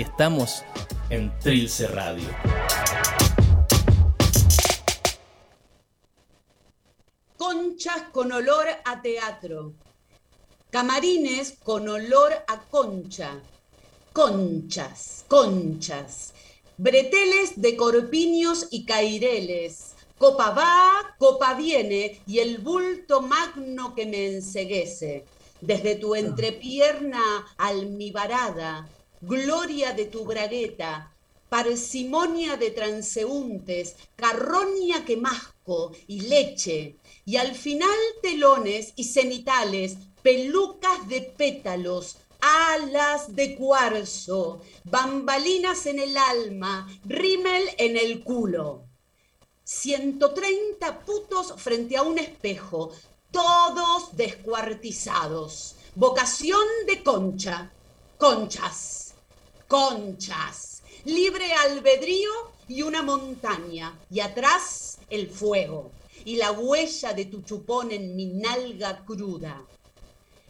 Estamos en Trilce Radio. Conchas con olor a teatro. Camarines con olor a concha. Conchas, conchas. Breteles de corpiños y caireles. Copa va, copa viene, y el bulto magno que me enseguece. Desde tu entrepierna almibarada, gloria de tu bragueta, parsimonia de transeúntes, carroña que masco y leche, y al final telones y cenitales, pelucas de pétalos, alas de cuarzo, bambalinas en el alma, rímel en el culo. 130 putos frente a un espejo, todos descuartizados. Vocación de concha, conchas, conchas, libre albedrío y una montaña, y atrás el fuego, y la huella de tu chupón en mi nalga cruda.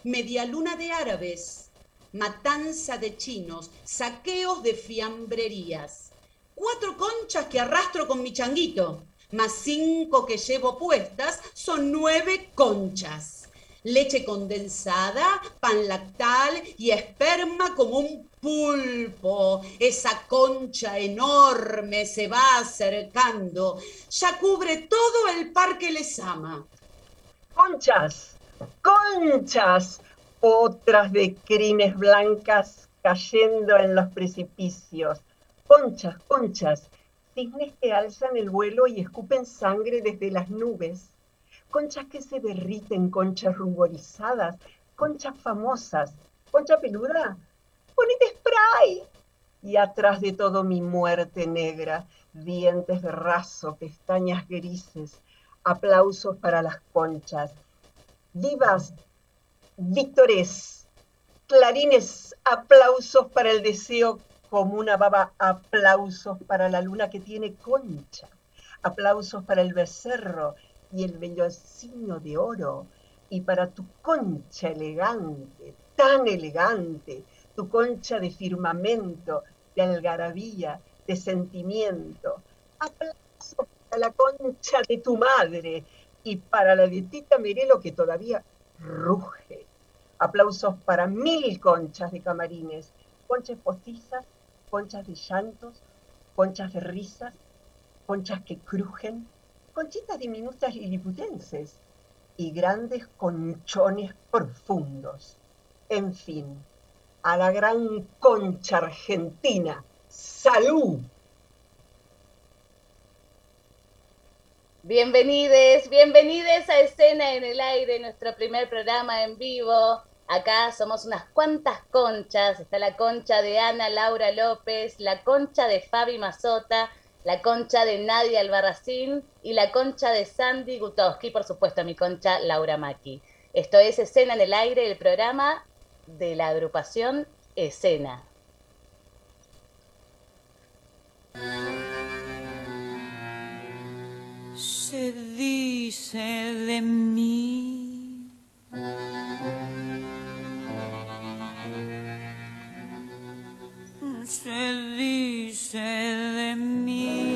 Media luna de árabes, matanza de chinos, saqueos de fiambrerías. Cuatro conchas que arrastro con mi changuito, más cinco que llevo puestas, son nueve conchas. Leche condensada, pan lactal y esperma como un pulpo. Esa concha enorme se va acercando. Ya cubre todo el parque ama. Conchas, conchas, otras de crines blancas cayendo en los precipicios. Conchas, conchas, cisnes que alzan el vuelo y escupen sangre desde las nubes. Conchas que se derriten, conchas ruborizadas, conchas famosas. Concha peluda, ponete spray. Y atrás de todo mi muerte negra, dientes de raso, pestañas grises, aplausos para las conchas. Vivas Víctores, clarines, aplausos para el deseo como una baba, aplausos para la luna que tiene concha, aplausos para el becerro y el bellocino de oro, y para tu concha elegante, tan elegante, tu concha de firmamento, de algarabía, de sentimiento. Aplausos para la concha de tu madre y para la de Tita Merelo que todavía ruge Aplausos para mil conchas de camarines, conchas postizas, conchas de llantos, conchas de risas, conchas que crujen, conchitas diminutas y liputenses y grandes conchones profundos. En fin, a la gran concha argentina. ¡Salud! Bienvenides, bienvenides a Escena en el Aire, nuestro primer programa en vivo. Acá somos unas cuantas conchas. Está la concha de Ana Laura López, la concha de Fabi Mazota, la concha de Nadia Albarracín y la concha de Sandy Gutowski, por supuesto, mi concha Laura Maki. Esto es Escena en el Aire, el programa de la agrupación Escena. Se dice de mí se dice de mí.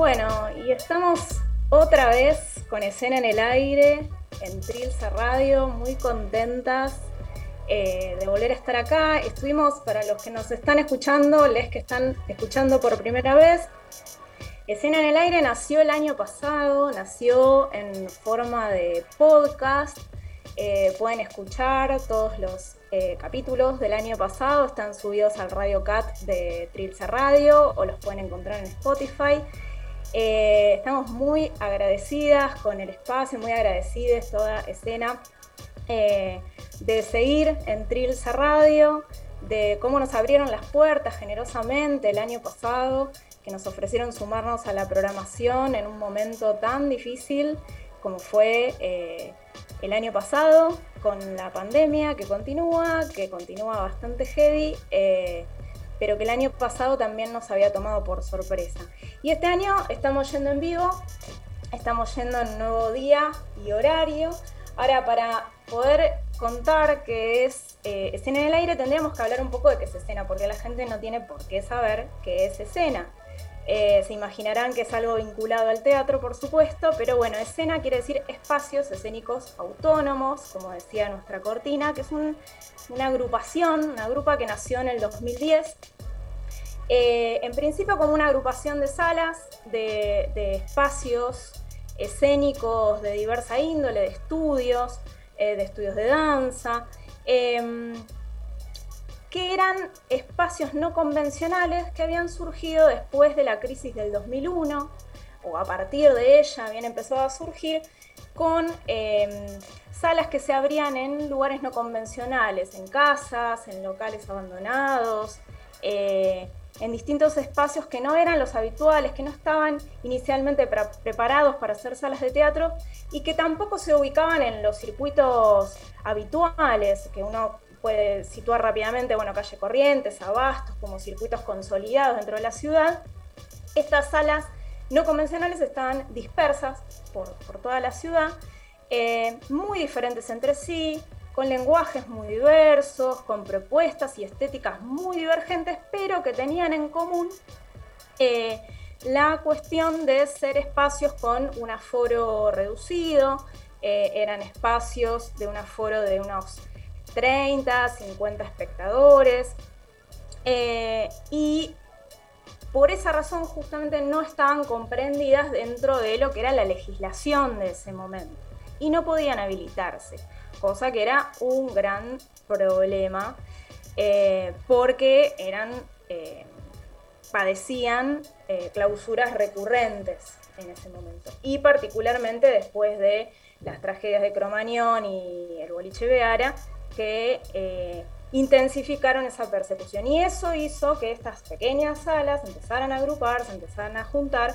Bueno, y estamos otra vez con escena en el aire, en Trilce Radio, muy contentas eh, de volver a estar acá. Estuvimos, para los que nos están escuchando, les que están escuchando por primera vez, Escena en el Aire nació el año pasado, nació en forma de podcast. eh, pueden escuchar todos los eh, capítulos del año pasado, están subidos al Radio Cat de Trilce Radio o los pueden encontrar en Spotify. Eh, estamos muy agradecidas con el espacio, muy agradecidas toda escena de seguir en Trilce Radio, de cómo nos abrieron las puertas generosamente el año pasado, que nos ofrecieron sumarnos a la programación en un momento tan difícil como fue el año pasado con la pandemia que continúa, que continúa bastante heavy, eh, pero que el año pasado también nos había tomado por sorpresa. Y este año estamos yendo en vivo, estamos yendo en nuevo día y horario. Ahora, para poder contar qué es eh, escena en el aire, tendríamos que hablar un poco de qué es escena, porque la gente no tiene por qué saber qué es escena. Eh, se imaginarán que es algo vinculado al teatro, por supuesto, pero bueno, escena quiere decir espacios escénicos autónomos, como decía nuestra cortina, que es una agrupación, una grupa que nació en el 2010. Eh, en principio como una agrupación de salas, de, espacios escénicos de diversa índole, de estudios, eh, de estudios de danza. Em, que eran espacios no convencionales que habían surgido después de la crisis del 2001, o a partir de ella habían empezado a surgir, con em, salas que se abrían en lugares no convencionales, en casas, en locales abandonados, eh, en distintos espacios que no eran los habituales, que no estaban inicialmente preparados para hacer salas de teatro y que tampoco se ubicaban en los circuitos habituales que uno puede situar rápidamente, bueno, calle Corrientes, Abastos, como circuitos consolidados dentro de la ciudad. Estas salas no convencionales estaban dispersas por, toda la ciudad, eh, muy diferentes entre sí, con lenguajes muy diversos, con propuestas y estéticas muy divergentes, pero que tenían en común eh, la cuestión de ser espacios con un aforo reducido, eh, eran espacios de un aforo de unos 30, 50 espectadores. Eh, y por esa razón justamente no estaban comprendidas dentro de lo que era la legislación de ese momento y no podían habilitarse, cosa que era un gran problema eh, porque eran, eh, padecían clausuras recurrentes en ese momento y particularmente después de las tragedias de Cromañón y el boliche Beara, que eh, intensificaron esa persecución. Y eso hizo que estas pequeñas salas empezaran a agruparse, empezaran a juntar,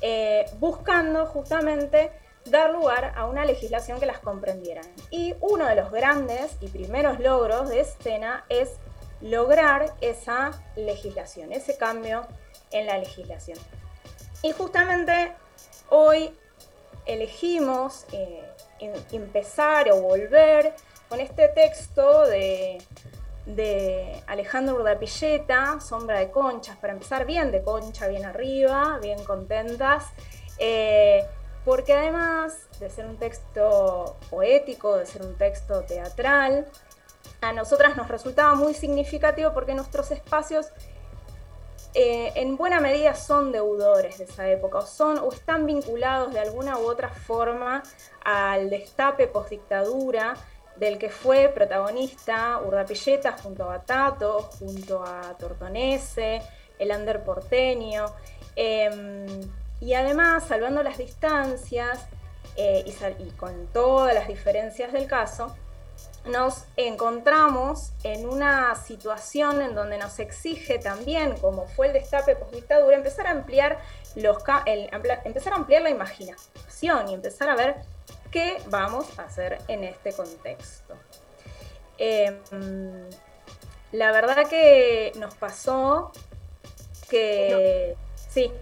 eh, buscando justamente dar lugar a una legislación que las comprendiera. Y uno de los grandes y primeros logros de escena es lograr esa legislación, ese cambio en la legislación. Y justamente hoy elegimos eh, empezar o volver con este texto de, Alejandro Urdapilleta, Sombra de Conchas, para empezar bien de concha, bien arriba, bien contentas, eh, porque además de ser un texto poético, de ser un texto teatral, a nosotras nos resultaba muy significativo porque nuestros espacios eh, en buena medida son deudores de esa época, o, son, o están vinculados de alguna u otra forma al destape postdictadura del que fue protagonista Urdapilleta junto a Batato, junto a Tortonese, el Ander porteño. Em, y además, salvando las distancias eh, y, con todas las diferencias del caso, nos encontramos en una situación en donde nos exige también, como fue el destape post-dictadura, empezar a ampliar los empezar a ampliar la imaginación y empezar a ver qué vamos a hacer en este contexto. Em, la verdad que nos pasó que... Sí.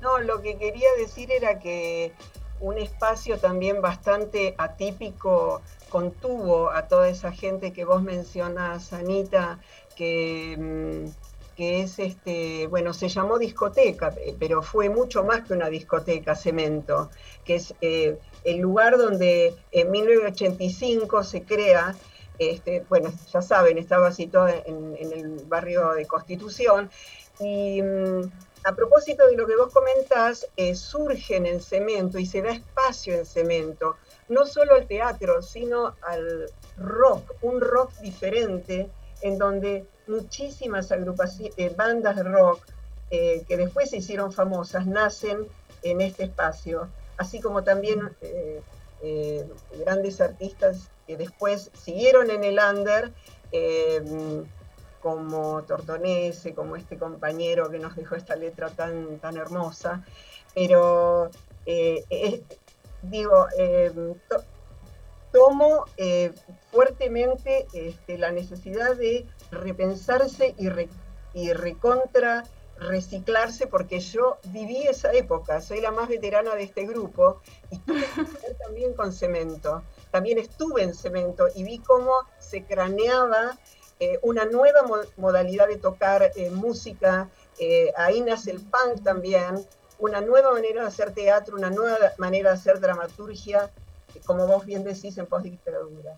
No, lo que quería decir era que un espacio también bastante atípico contuvo a toda esa gente que vos mencionas, Anita, que, mm, que es este, bueno, se llamó discoteca, pero fue mucho más que una discoteca, cemento, que es eh, el lugar donde en 1985 se crea, este, bueno, ya saben, estaba situado en, el barrio de Constitución, y mm, a propósito de lo que vos comentás, eh, surge en el cemento y se da espacio en cemento, no solo al teatro, sino al rock, un rock diferente, en donde muchísimas agrupaciones, eh, bandas de rock eh, que después se hicieron famosas nacen en este espacio, así como también eh, grandes artistas que después siguieron en el under, como Tortonese, como este compañero que nos dejó esta letra tan, tan hermosa, pero digo, tomo fuertemente este, la necesidad de repensarse y, y recontra reciclarse porque yo viví esa época, soy la más veterana de este grupo y tuve que también con cemento. También estuve en cemento y vi cómo se craneaba eh, una nueva modalidad de tocar eh, música, eh, ahí nace el punk también, una nueva manera de hacer teatro, una nueva manera de hacer dramaturgia, como vos bien decís, en postdictadura.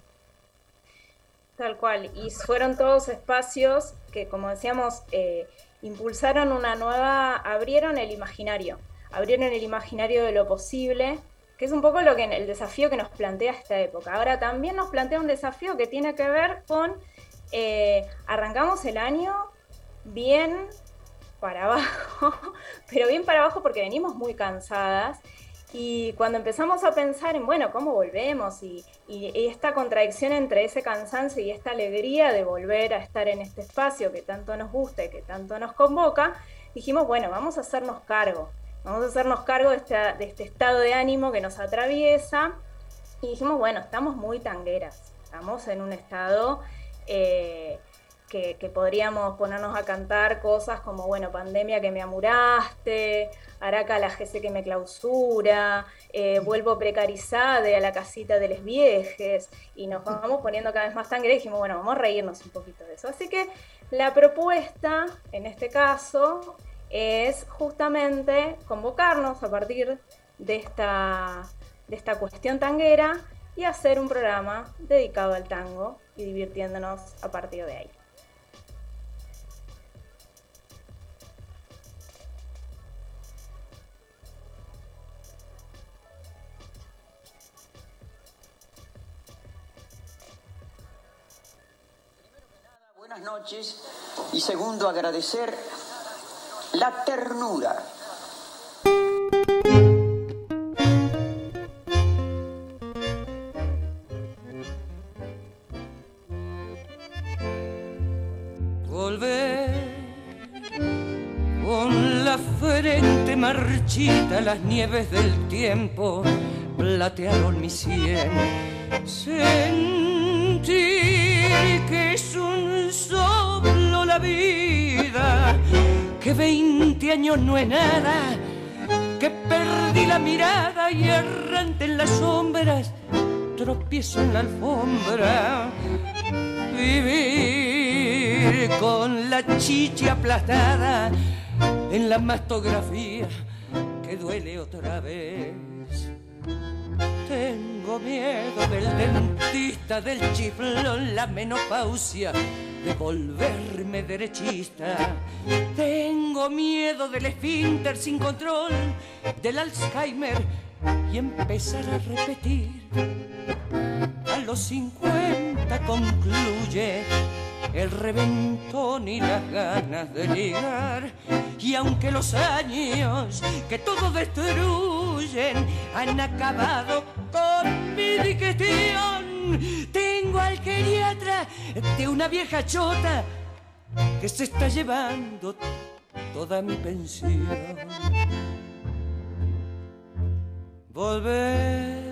Tal cual, y fueron todos espacios que, como decíamos, eh, impulsaron una nueva, abrieron el imaginario, abrieron el imaginario de lo posible, que es un poco lo que el desafío que nos plantea esta época. Ahora también nos plantea un desafío que tiene que ver con, eh, arrancamos el año bien para abajo, pero bien para abajo porque venimos muy cansadas y cuando empezamos a pensar en, bueno, ¿cómo volvemos? Y, esta contradicción entre ese cansancio y esta alegría de volver a estar en este espacio que tanto nos gusta y que tanto nos convoca, dijimos, bueno, vamos a hacernos cargo, vamos a hacernos cargo de, este estado de ánimo que nos atraviesa. Y dijimos, bueno, estamos muy tangueras, estamos en un estado... Eh, que, podríamos ponernos a cantar cosas como, bueno, pandemia que me amuraste, Araca la GC que me clausura, eh, vuelvo precarizada a la casita de los viejes y nos vamos poniendo cada vez más sangre y dijimos, bueno, vamos a reírnos un poquito de eso. Así que la propuesta, en este caso, es justamente convocarnos a partir de esta, de esta cuestión tanguera y hacer un programa dedicado al tango y divirtiéndonos a partir de ahí. Noches y segundo agradecer la ternura. Volver con la frente marchita, las nieves del tiempo platearon mi sien. Sentí que la vida, que veinte años no es nada, que perdí la mirada y errante en las sombras, tropiezo en la alfombra. Vivir con la chicha aplastada en la mastografía que duele otra vez. Tengo miedo del dentista, del chiflón, la menopausia, de volverme derechista. Tengo miedo del esfínter sin control, del Alzheimer y empezar a repetir. A los 50 concluye el reventón y las ganas de ligar. Y aunque los años que todo destruyen han acabado con mi digestión, tengo al geriatra de una vieja chota que se está llevando toda mi pensión. Volver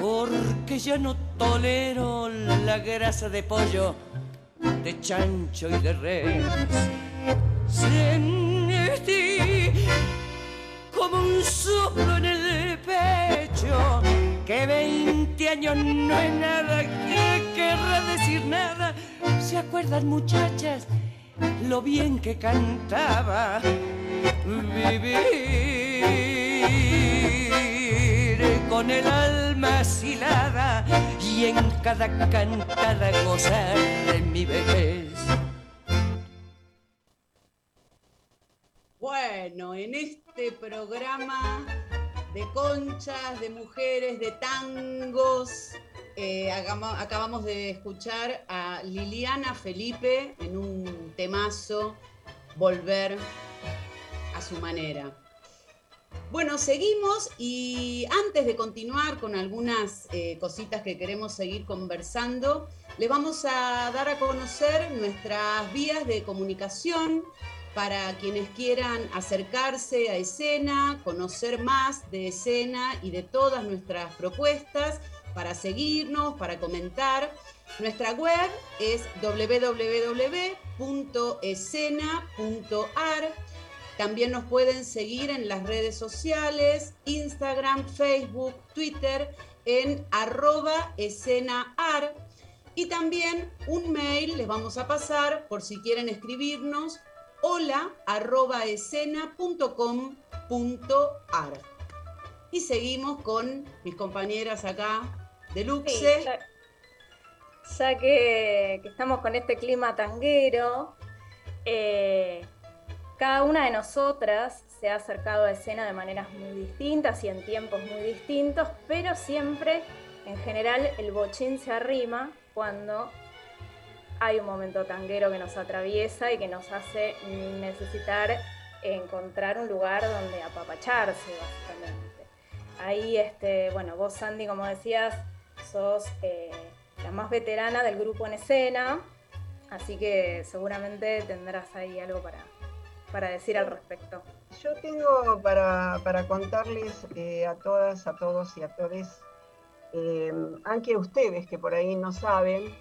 porque ya no tolero la grasa de pollo, de chancho y de res. Sentí como un soplo en el pecho, que 20 años no es nada, que querrá decir nada. ¿Se acuerdan muchachas lo bien que cantaba? Vivir con el alma asilada y en cada cantada gozar de mi vejez. Bueno, en este programa de conchas, de mujeres, de tangos. Eh, acabamos de escuchar a Liliana Felipe en un temazo, Volver a su manera. Bueno, seguimos y antes de continuar con algunas eh, cositas que queremos seguir conversando, le vamos a dar a conocer nuestras vías de comunicación para quienes quieran acercarse a escena, conocer más de escena y de todas nuestras propuestas, para seguirnos, para comentar. Nuestra web es www.escena.ar. También nos pueden seguir en las redes sociales, Instagram, Facebook, Twitter, en arroba escenaar. Y también un mail les vamos a pasar por si quieren escribirnos hola arroba Y seguimos con mis compañeras acá de Luxe. ya, que, estamos con este clima tanguero, eh, cada una de nosotras se ha acercado a escena de maneras muy distintas y en tiempos muy distintos, pero siempre, en general, el bochín se arrima cuando hay un momento tanguero que nos atraviesa y que nos hace necesitar encontrar un lugar donde apapacharse, básicamente. Ahí, este, bueno, vos, Sandy, como decías, sos eh, la más veterana del grupo en escena, así que seguramente tendrás ahí algo para, para decir al respecto. Yo tengo para, contarles eh, a todas, a todos y a todos, eh, aunque ustedes que por ahí no saben,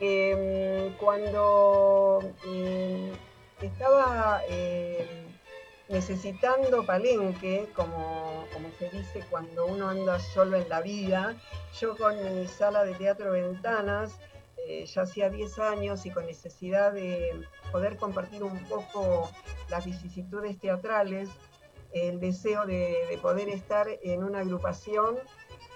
Em, cuando em, estaba em, necesitando palenque, como, se dice cuando uno anda solo en la vida, yo con mi sala de teatro Ventanas, eh, ya hacía 10 años y con necesidad de poder compartir un poco las vicisitudes teatrales, el deseo de poder estar en una agrupación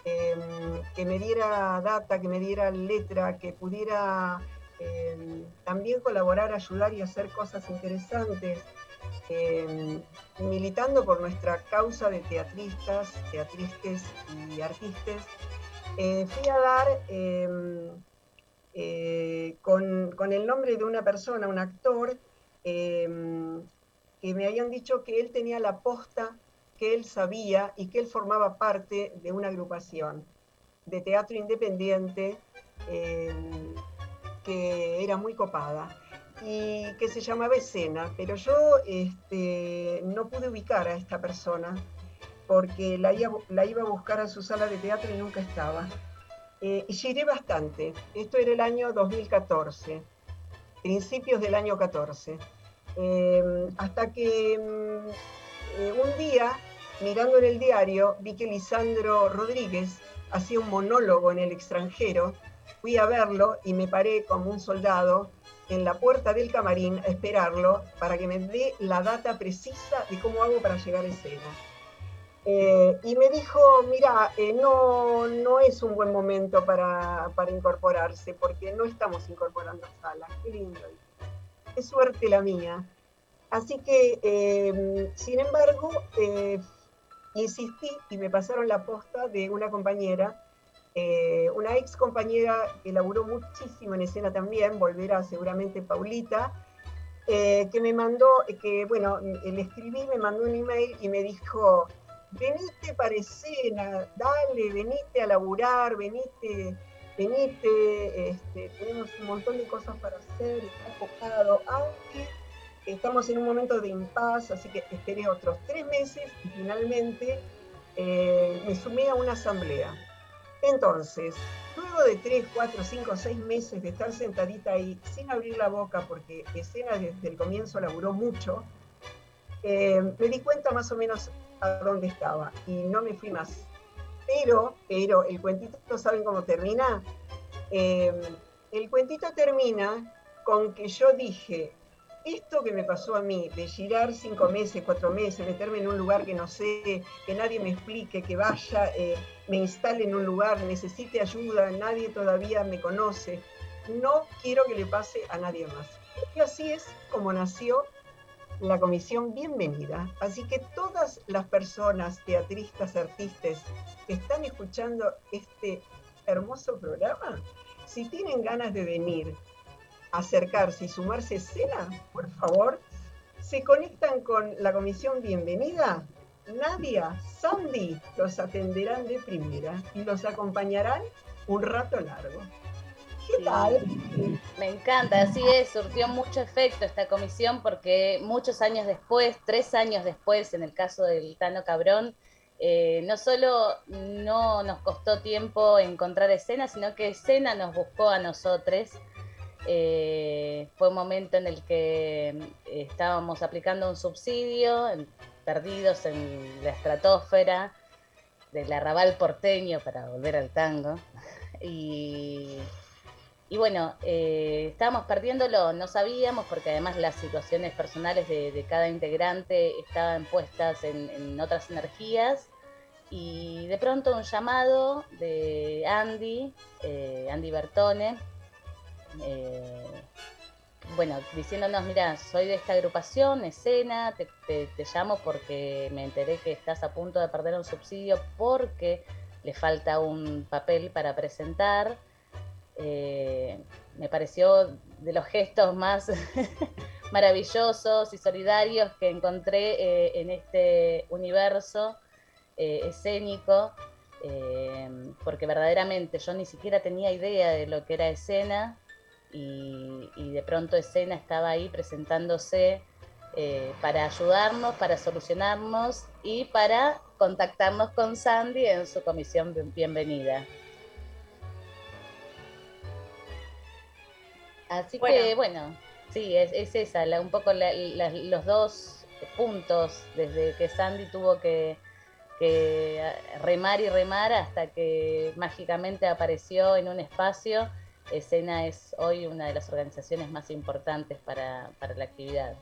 Em, que me diera data, que me diera letra, que pudiera em, también colaborar, ayudar y hacer cosas interesantes, em, militando por nuestra causa de teatristas, teatristes y artistas, eh, fui a dar eh, con, con, el nombre de una persona, un actor, que me habían dicho que él tenía la posta que él sabía y que él formaba parte de una agrupación de teatro independiente eh, que era muy copada y que se llamaba Escena, pero yo este, no pude ubicar a esta persona porque la iba, la iba, a buscar a su sala de teatro y nunca estaba. Eh, y giré bastante. Esto era el año 2014, principios del año 14. Eh, hasta que mm, un día mirando en el diario, vi que Lisandro Rodríguez hacía un monólogo en el extranjero. Fui a verlo y me paré como un soldado en la puerta del camarín a esperarlo para que me dé la data precisa de cómo hago para llegar a escena. Eh, y me dijo, mira, eh, no, no es un buen momento para, incorporarse porque no estamos incorporando salas. Qué lindo. Qué suerte la mía. Así que, eh, sin embargo, insistí y me pasaron la posta de una compañera, eh, una ex compañera que laburó muchísimo en escena también, volverá seguramente Paulita, eh, que me mandó, que bueno, le escribí, me mandó un email y me dijo, venite para escena, dale, venite a laburar, venite, venite, este, tenemos un montón de cosas para hacer, está enfocado, aunque estamos en un momento de impas, así que esperé otros tres meses y finalmente eh, me sumé a una asamblea. Entonces, luego de tres, cuatro, cinco, seis meses de estar sentadita ahí sin abrir la boca, porque escena desde el comienzo laburó mucho, eh, me di cuenta más o menos a dónde estaba y no me fui más. Pero, pero, el cuentito, ¿saben cómo termina? Eh, el cuentito termina con que yo dije, esto que me pasó a mí, de girar cinco meses, cuatro meses, meterme en un lugar que no sé, que nadie me explique, que vaya, eh, me instale en un lugar, necesite ayuda, nadie todavía me conoce, no quiero que le pase a nadie más. Y así es como nació la comisión bienvenida. Así que todas las personas, teatristas, artistas que están escuchando este hermoso programa, si tienen ganas de venir, acercarse y sumarse a escena, por favor, se conectan con la comisión bienvenida. Nadia, Sandy los atenderán de primera y los acompañarán un rato largo. ¿Qué tal? Me encanta, así es, surtió mucho efecto esta comisión porque muchos años después, tres años después, en el caso del Tano Cabrón, eh, no solo no nos costó tiempo encontrar escena, sino que escena nos buscó a nosotros. Eh, fue un momento en el que eh, estábamos aplicando un subsidio, perdidos en la estratosfera del arrabal porteño para volver al tango. Y y bueno, eh, estábamos perdiéndolo, no sabíamos, porque además las situaciones personales de, cada integrante estaban puestas en, otras energías. Y de pronto un llamado de Andy, Andy Bertone, eh, bueno, diciéndonos, mira, soy de esta agrupación, escena, te, te, llamo porque me enteré que estás a punto de perder un subsidio porque le falta un papel para presentar eh, me pareció de los gestos más maravillosos y solidarios que encontré eh, en este universo eh, escénico, porque verdaderamente yo ni siquiera tenía idea de lo que era escena y, de pronto escena estaba ahí presentándose para ayudarnos, para solucionarnos y para contactarnos con Sandy en su comisión bienvenida. Así que bueno, sí, es, esa, un poco los dos puntos desde que Sandy tuvo que, remar y remar hasta que mágicamente apareció en un espacio. Escena es hoy una de las organizaciones más importantes para, la actividad.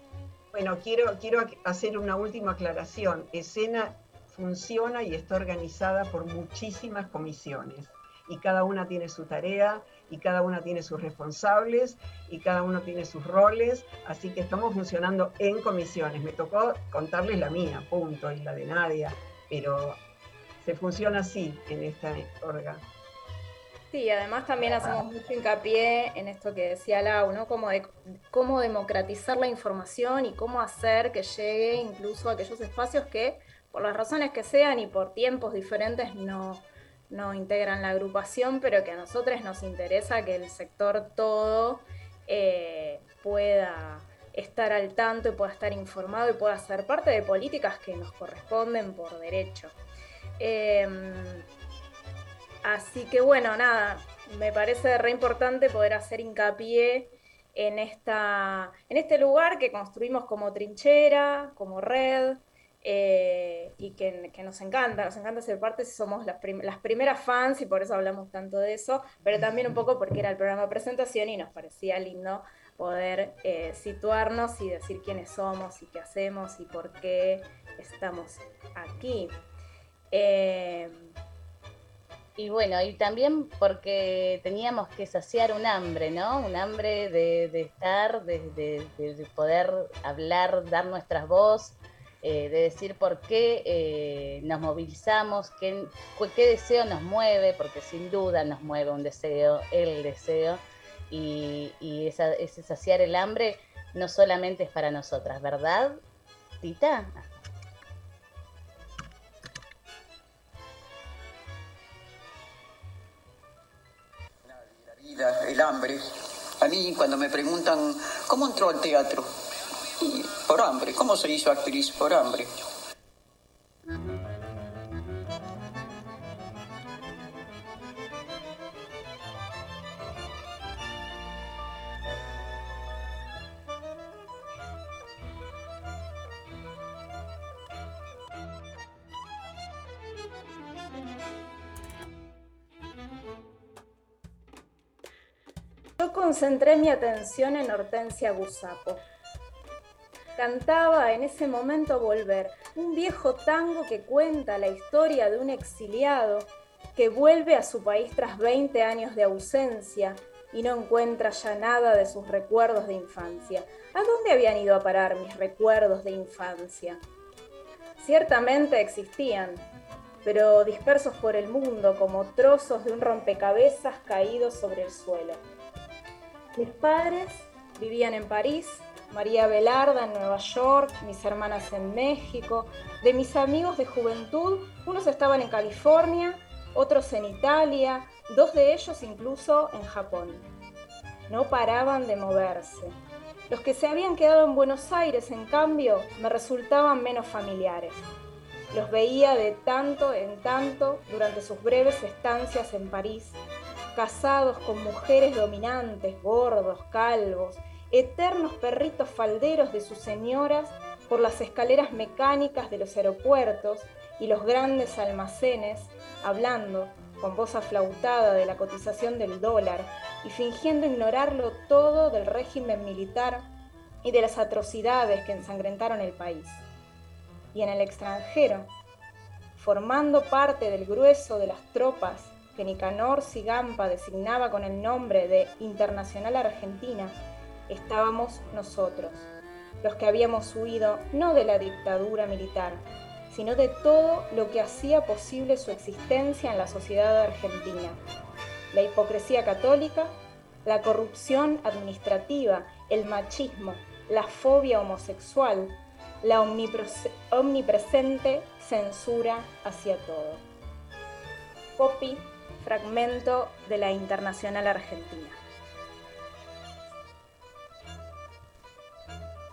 Bueno, quiero, quiero hacer una última aclaración. Escena funciona y está organizada por muchísimas comisiones y cada una tiene su tarea y cada una tiene sus responsables y cada uno tiene sus roles, así que estamos funcionando en comisiones. Me tocó contarles la mía, punto, y la de Nadia, pero se funciona así en esta orga. Sí, además también hacemos mucho hincapié en esto que decía Lau, ¿no? Como de cómo democratizar la información y cómo hacer que llegue incluso a aquellos espacios que, por las razones que sean y por tiempos diferentes, no, no integran la agrupación, pero que a nosotros nos interesa que el sector todo eh, pueda estar al tanto y pueda estar informado y pueda ser parte de políticas que nos corresponden por derecho. Em, así que bueno, nada, me parece re importante poder hacer hincapié en, esta, en este lugar que construimos como trinchera, como red, eh, y que, nos encanta, nos encanta ser parte, somos las, las, primeras fans y por eso hablamos tanto de eso, pero también un poco porque era el programa de presentación y nos parecía lindo poder eh, situarnos y decir quiénes somos y qué hacemos y por qué estamos aquí. Eh, y bueno, y también porque teníamos que saciar un hambre, ¿no? Un hambre de, estar, de, de, poder hablar, dar nuestras voces eh, de decir por qué eh, nos movilizamos, qué, qué, deseo nos mueve, porque sin duda nos mueve un deseo, el deseo, y, ese saciar el hambre no solamente es para nosotras, ¿verdad, Tita? El hambre. A mí cuando me preguntan, ¿cómo entró al teatro? por hambre. ¿Cómo se hizo actriz? Por hambre. Yo concentré mi atención en Hortensia Gusapo cantaba en ese momento Volver, un viejo tango que cuenta la historia de un exiliado que vuelve a su país tras 20 años de ausencia y no encuentra ya nada de sus recuerdos de infancia. ¿A dónde habían ido a parar mis recuerdos de infancia? Ciertamente existían, pero dispersos por el mundo como trozos de un rompecabezas caídos sobre el suelo. Mis padres vivían en París, María Belarda en Nueva York, mis hermanas en México, de mis amigos de juventud, unos estaban en California, otros en Italia, dos de ellos incluso en Japón. No paraban de moverse. Los que se habían quedado en Buenos Aires, en cambio, me resultaban menos familiares. Los veía de tanto en tanto durante sus breves estancias en París, casados con mujeres dominantes, gordos, calvos, eternos perritos falderos de sus señoras por las escaleras mecánicas de los aeropuertos y los grandes almacenes, hablando con voz aflautada de la cotización del dólar y fingiendo ignorarlo todo del régimen militar y de las atrocidades que ensangrentaron el país. Y en el extranjero, formando parte del grueso de las tropas que Nicanor Sigampa designaba con el nombre de Internacional Argentina, estábamos nosotros, los que habíamos huido no de la dictadura militar, sino de todo lo que hacía posible su existencia en la sociedad argentina. La hipocresía católica, la corrupción administrativa, el machismo, la fobia homosexual, la omnipresente censura hacia todo. Copy, fragmento de la Internacional Argentina.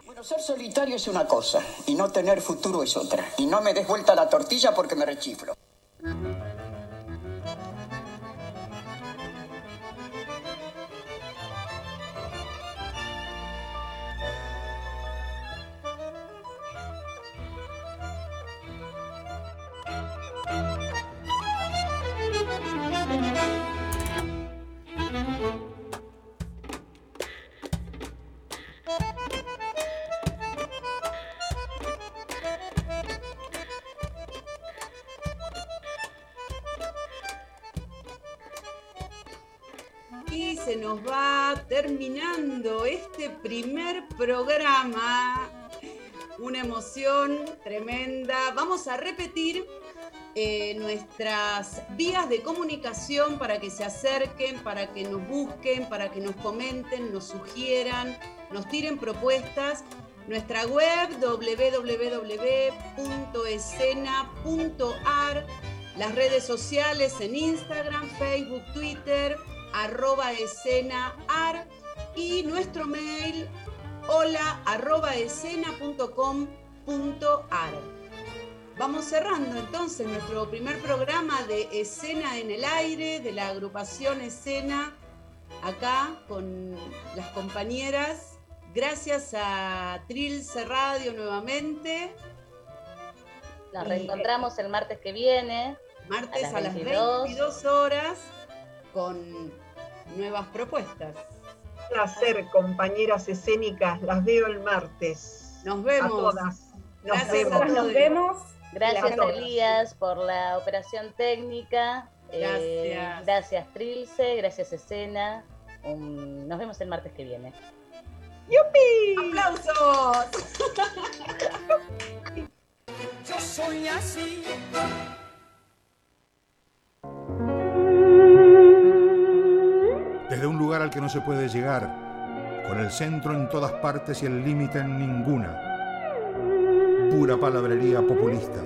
Bueno, ser solitario es una cosa y no tener futuro es otra. Y no me des vuelta la tortilla porque me rechiflo. Terminando este primer programa. Una emoción tremenda. Vamos a repetir eh, nuestras vías de comunicación para que se acerquen, para que nos busquen, para que nos comenten, nos sugieran, nos tiren propuestas. Nuestra web www.escena.ar, las redes sociales en Instagram, Facebook, Twitter, arroba escena ar y nuestro mail hola arroba Vamos cerrando entonces nuestro primer programa de Escena en el Aire de la agrupación Escena, acá con las compañeras. Gracias a Trilce Radio nuevamente. Nos reencontramos el martes que viene. Martes a las, a las 22 horas con nuevas propuestas. Placer, compañeras escénicas, las veo el martes. Nos vemos. A todas. Nos vemos. Nos vemos. Gracias, Elías, por la operación técnica. Eh, gracias. gracias, Trilce. Gracias, Escena. nos vemos el martes que viene. ¡Yupi! ¡Aplausos! Yo soy así. Desde un lugar al que no se puede llegar, con el centro en todas partes y el límite en ninguna. Pura palabrería populista.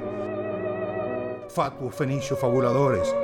Fatuos fenicios fabuladores